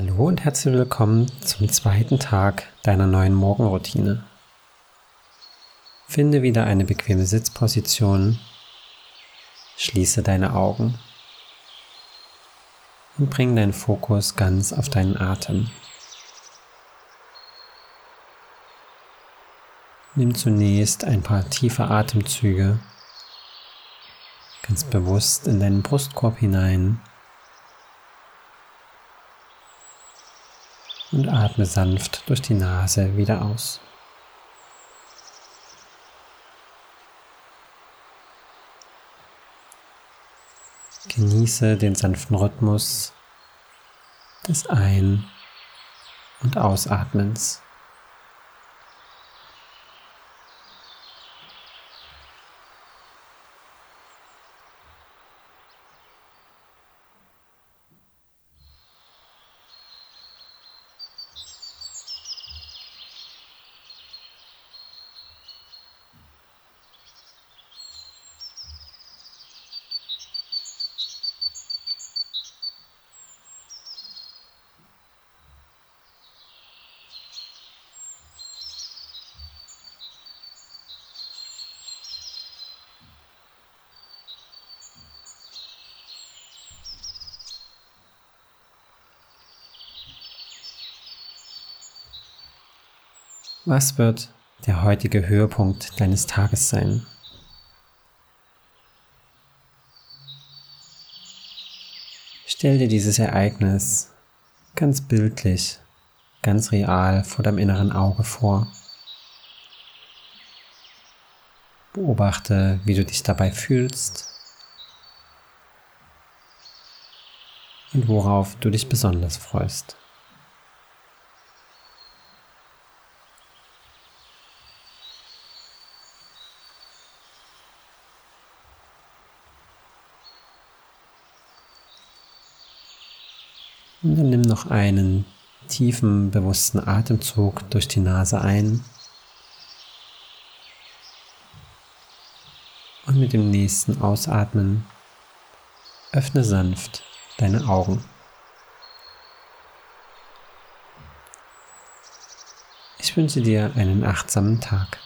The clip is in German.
Hallo und herzlich willkommen zum zweiten Tag deiner neuen Morgenroutine. Finde wieder eine bequeme Sitzposition, schließe deine Augen und bring deinen Fokus ganz auf deinen Atem. Nimm zunächst ein paar tiefe Atemzüge ganz bewusst in deinen Brustkorb hinein und atme sanft durch die Nase wieder aus. Genieße den sanften Rhythmus des Ein- und Ausatmens. Was wird der heutige Höhepunkt deines Tages sein? Stell dir dieses Ereignis ganz bildlich, ganz real vor deinem inneren Auge vor. Beobachte, wie du dich dabei fühlst und worauf du dich besonders freust. Und dann nimm noch einen tiefen, bewussten Atemzug durch die Nase ein. Und mit dem nächsten Ausatmen öffne sanft deine Augen. Ich wünsche dir einen achtsamen Tag.